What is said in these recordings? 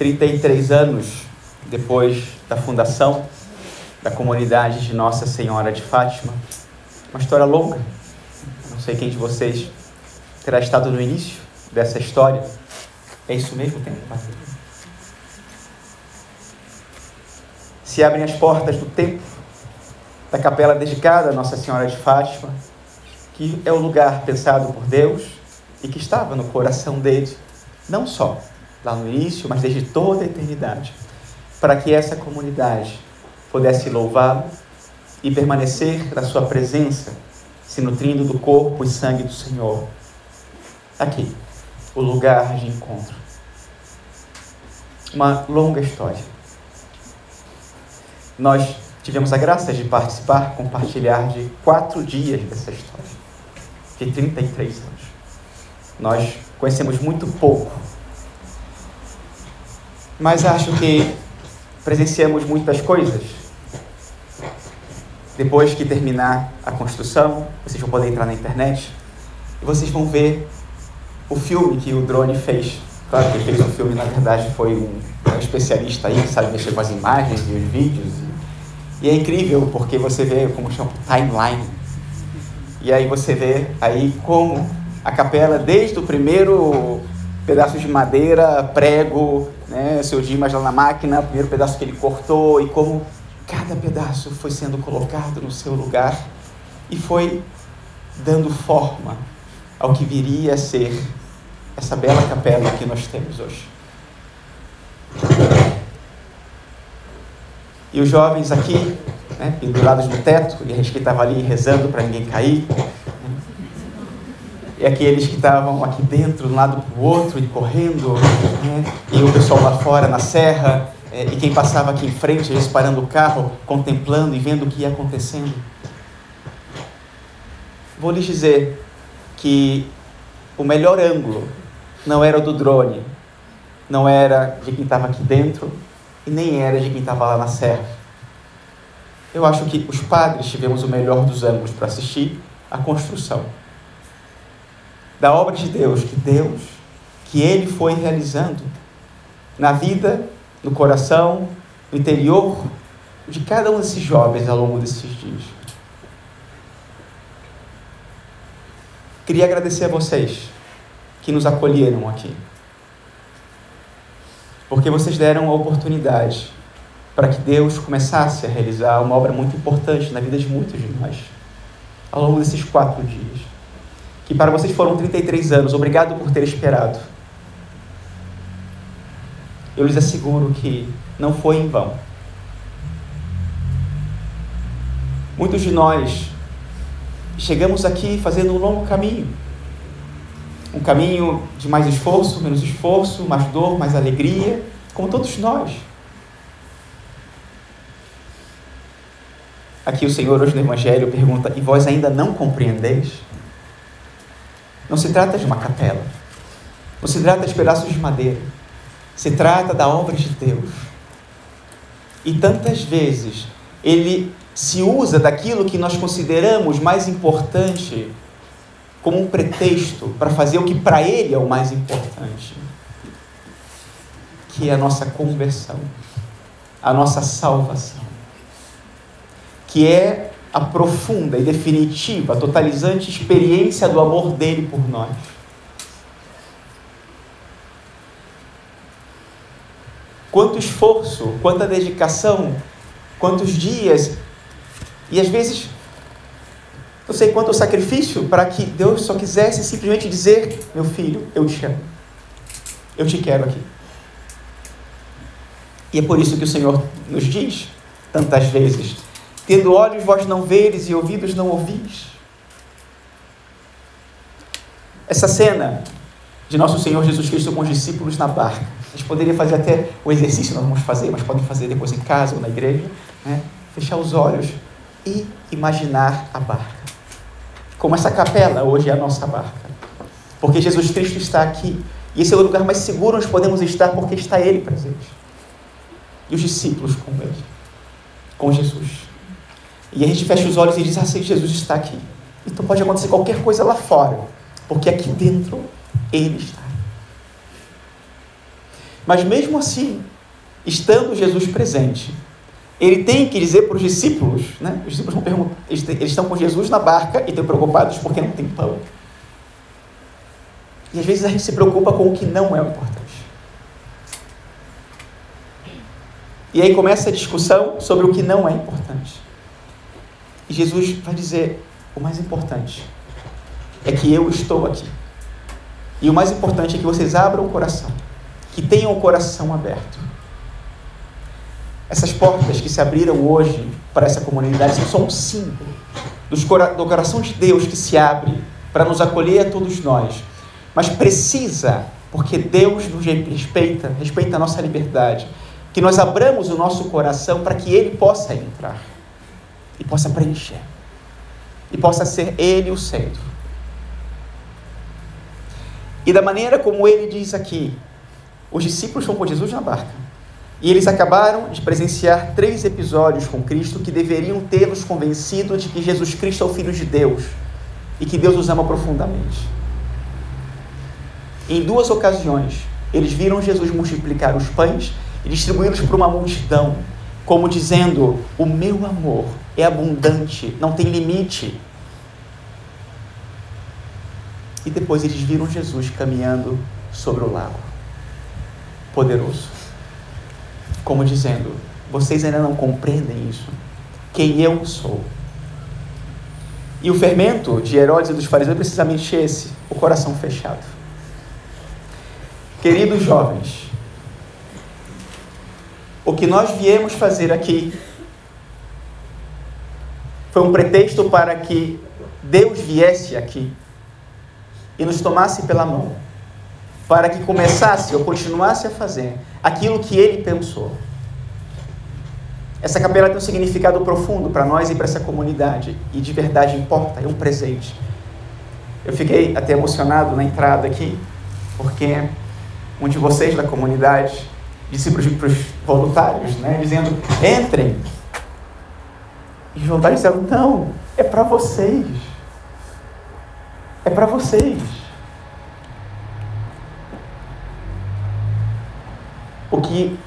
33 anos depois da fundação da comunidade de Nossa Senhora de Fátima. Uma história longa. Não sei quem de vocês terá estado no início dessa história. É isso mesmo, tem Se abrem as portas do templo, da capela dedicada a Nossa Senhora de Fátima, que é o lugar pensado por Deus e que estava no coração dele, não só lá no início, mas desde toda a eternidade, para que essa comunidade pudesse louvá-lo e permanecer na sua presença, se nutrindo do corpo e sangue do Senhor. Aqui, o lugar de encontro. Uma longa história. Nós tivemos a graça de participar, compartilhar de quatro dias dessa história, de 33 anos. Nós conhecemos muito pouco, mas acho que presenciamos muitas coisas. Depois que terminar a construção, vocês vão poder entrar na internet e vocês vão ver o filme que o drone fez. Claro que ele fez o filme, na verdade, foi um, um especialista aí que sabe mexer com as imagens e os vídeos. E, e é incrível porque você vê como chama timeline. E aí você vê aí como a capela, desde o primeiro pedaço de madeira, prego, né, seu Dimas lá na máquina, o primeiro pedaço que ele cortou e como cada pedaço foi sendo colocado no seu lugar e foi dando forma ao que viria a ser essa bela capela que nós temos hoje. E os jovens aqui, né, pendurados no teto, e a gente que estava ali rezando para ninguém cair, e aqueles que estavam aqui dentro, de um lado para o outro, e correndo, né? e o pessoal lá fora na serra, é, e quem passava aqui em frente, eles parando o carro, contemplando e vendo o que ia acontecendo. Vou lhes dizer que o melhor ângulo não era o do drone, não era de quem estava aqui dentro e nem era de quem estava lá na serra. Eu acho que os padres tivemos o melhor dos ângulos para assistir a construção da obra de Deus, que Deus, que Ele foi realizando na vida, no coração, no interior de cada um desses jovens ao longo desses dias. Queria agradecer a vocês que nos acolheram aqui. Porque vocês deram a oportunidade para que Deus começasse a realizar uma obra muito importante na vida de muitos de nós ao longo desses quatro dias que para vocês foram 33 anos. Obrigado por ter esperado. Eu lhes asseguro que não foi em vão. Muitos de nós chegamos aqui fazendo um longo caminho. Um caminho de mais esforço, menos esforço, mais dor, mais alegria, como todos nós. Aqui o Senhor hoje no Evangelho pergunta: E vós ainda não compreendeis? Não se trata de uma capela. Não se trata de pedaços de madeira. Se trata da obra de Deus. E tantas vezes ele se usa daquilo que nós consideramos mais importante como um pretexto para fazer o que para ele é o mais importante, que é a nossa conversão, a nossa salvação, que é a profunda e definitiva, totalizante experiência do amor dele por nós. Quanto esforço, quanta dedicação, quantos dias, e às vezes, não sei quanto sacrifício para que Deus só quisesse simplesmente dizer: Meu filho, eu te amo, eu te quero aqui. E é por isso que o Senhor nos diz tantas vezes: Tendo olhos vós não veres e ouvidos não ouvis. Essa cena de nosso Senhor Jesus Cristo com os discípulos na barca. A gente poderia fazer até o exercício, nós vamos fazer, mas podem fazer depois em casa ou na igreja. Né? Fechar os olhos e imaginar a barca. Como essa capela hoje é a nossa barca. Porque Jesus Cristo está aqui. E esse é o lugar mais seguro onde podemos estar porque está Ele presente. E os discípulos com Ele. Com Jesus. E a gente fecha os olhos e diz: Ah, Jesus está aqui. Então pode acontecer qualquer coisa lá fora, porque aqui dentro Ele está. Mas mesmo assim, estando Jesus presente, ele tem que dizer para os discípulos, né? Os discípulos vão perguntar, eles, estão com Jesus na barca e estão preocupados porque não tem pão. E às vezes a gente se preocupa com o que não é importante. E aí começa a discussão sobre o que não é importante. E Jesus vai dizer: o mais importante é que eu estou aqui. E o mais importante é que vocês abram o coração, que tenham o coração aberto essas portas que se abriram hoje para essa comunidade são só um símbolo do coração de Deus que se abre para nos acolher a todos nós. Mas precisa, porque Deus nos respeita, respeita a nossa liberdade, que nós abramos o nosso coração para que Ele possa entrar e possa preencher e possa ser Ele o centro. E da maneira como Ele diz aqui, os discípulos estão com Jesus na barca. E eles acabaram de presenciar três episódios com Cristo que deveriam tê-los convencido de que Jesus Cristo é o Filho de Deus e que Deus os ama profundamente. Em duas ocasiões, eles viram Jesus multiplicar os pães e distribuí-los para uma multidão, como dizendo: O meu amor é abundante, não tem limite. E depois eles viram Jesus caminhando sobre o lago, poderoso como dizendo: vocês ainda não compreendem isso, quem eu sou. E o fermento de Herodes e dos fariseus é precisamente esse: o coração fechado. Queridos jovens, o que nós viemos fazer aqui foi um pretexto para que Deus viesse aqui e nos tomasse pela mão para que começasse ou continuasse a fazer aquilo que ele pensou. Essa capela tem um significado profundo para nós e para essa comunidade, e de verdade importa, é um presente. Eu fiquei até emocionado na entrada aqui, porque um de vocês da comunidade disse para os voluntários, né, dizendo: entrem. E os voluntários disseram: não, é para vocês. É para vocês. o que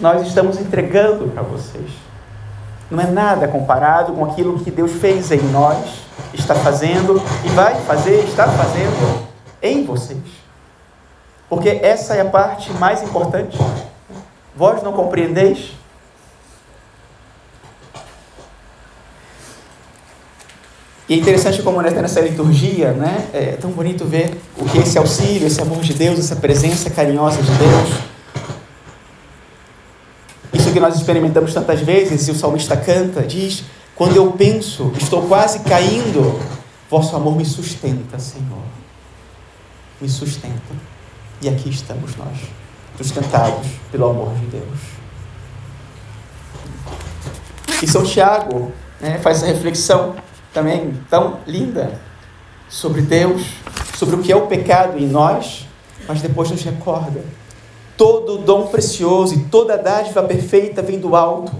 nós estamos entregando para vocês. Não é nada comparado com aquilo que Deus fez em nós, está fazendo e vai fazer, está fazendo em vocês. Porque essa é a parte mais importante. Vós não compreendeis? E é interessante como nessa liturgia, né, é tão bonito ver o que esse auxílio, esse amor de Deus, essa presença carinhosa de Deus isso que nós experimentamos tantas vezes, e o salmista canta, diz: Quando eu penso, estou quase caindo, vosso amor me sustenta, Senhor. Me sustenta. E aqui estamos nós, sustentados pelo amor de Deus. E São Tiago né, faz essa reflexão também tão linda sobre Deus, sobre o que é o pecado em nós, mas depois nos recorda Todo dom precioso e toda dádiva perfeita vem do alto,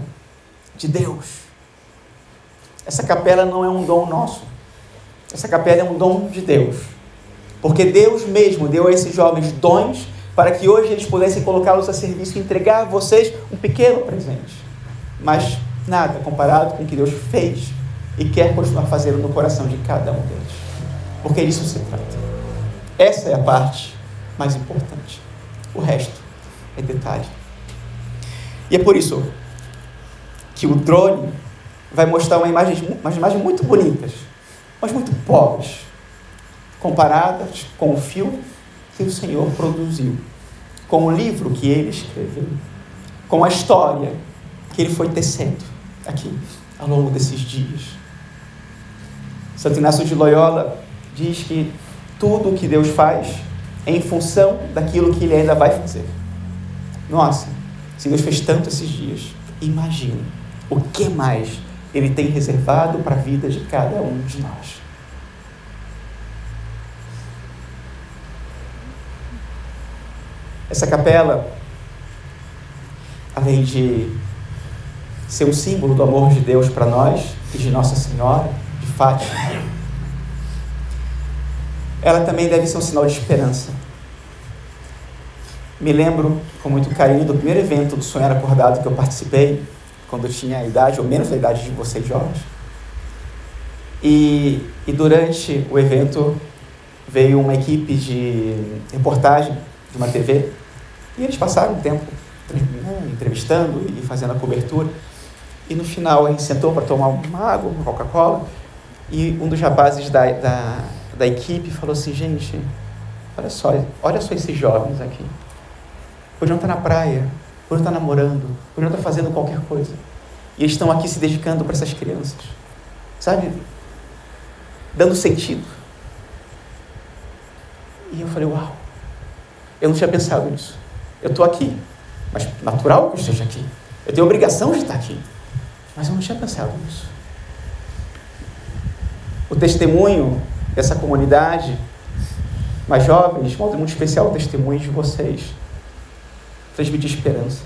de Deus. Essa capela não é um dom nosso. Essa capela é um dom de Deus. Porque Deus mesmo deu a esses jovens dons para que hoje eles pudessem colocá-los a serviço e entregar a vocês um pequeno presente. Mas nada comparado com o que Deus fez e quer continuar fazendo no coração de cada um deles. Porque disso se trata. Essa é a parte mais importante. O resto é detalhe. E é por isso que o drone vai mostrar uma imagem, umas imagens muito bonitas, mas muito pobres, comparadas com o filme que o Senhor produziu, com o livro que ele escreveu, com a história que ele foi tecendo aqui ao longo desses dias. Santo Inácio de Loyola diz que tudo o que Deus faz é em função daquilo que ele ainda vai fazer. Nossa, se Deus fez tanto esses dias, imagine o que mais Ele tem reservado para a vida de cada um de nós. Essa capela, além de ser um símbolo do amor de Deus para nós e de Nossa Senhora, de Fátima, ela também deve ser um sinal de esperança Me lembro com muito carinho do primeiro evento do Sonhar Acordado que eu participei, quando eu tinha a idade, ou menos a idade de vocês jovens. E, e durante o evento veio uma equipe de reportagem de uma TV e eles passaram um tempo né, entrevistando e fazendo a cobertura. E no final a gente sentou para tomar uma água, uma Coca-Cola, e um dos rapazes da, da, da equipe falou assim, gente, olha só, olha só esses jovens aqui. Podiam estar na praia, podiam estar namorando, podiam estar fazendo qualquer coisa. E eles estão aqui se dedicando para essas crianças. Sabe? Dando sentido. E eu falei, uau, eu não tinha pensado nisso. Eu estou aqui, mas natural que eu esteja aqui. Eu tenho obrigação de estar aqui. Mas eu não tinha pensado nisso. O testemunho dessa comunidade, mais jovens, modo muito especial, o testemunho de vocês, transmitir esperança.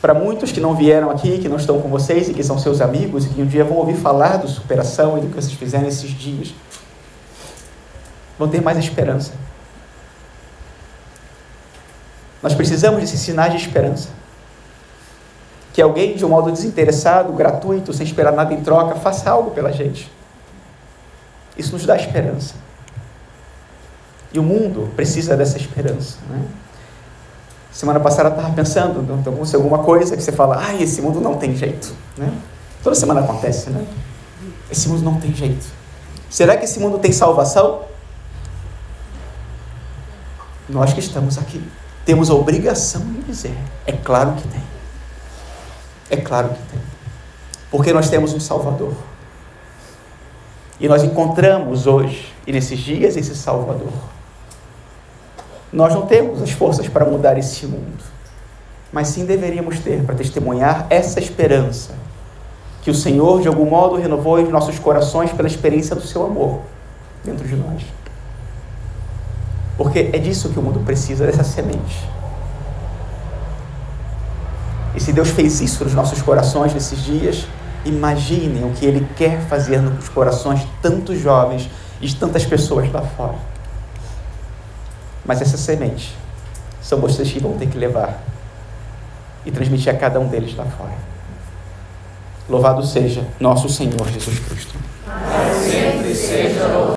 Para muitos que não vieram aqui, que não estão com vocês e que são seus amigos e que um dia vão ouvir falar do superação e do que vocês fizeram esses dias, vão ter mais esperança. Nós precisamos desses sinais de esperança. Que alguém, de um modo desinteressado, gratuito, sem esperar nada em troca, faça algo pela gente. Isso nos dá esperança. E o mundo precisa dessa esperança. Né? Semana passada eu estava pensando, então aconteceu alguma coisa que você fala, ai, esse mundo não tem jeito. Né? Toda semana acontece, né? Esse mundo não tem jeito. Será que esse mundo tem salvação? Nós que estamos aqui temos a obrigação de dizer: é claro que tem. É claro que tem. Porque nós temos um Salvador. E nós encontramos hoje e nesses dias esse Salvador. Nós não temos as forças para mudar esse mundo, mas sim deveríamos ter para testemunhar essa esperança que o Senhor, de algum modo, renovou em nossos corações pela experiência do seu amor dentro de nós. Porque é disso que o mundo precisa, dessa semente. E se Deus fez isso nos nossos corações nesses dias, imaginem o que Ele quer fazer nos corações de tantos jovens e de tantas pessoas lá fora. Mas essa semente são vocês que vão ter que levar e transmitir a cada um deles lá fora. Louvado seja nosso Senhor Jesus Cristo. Sempre seja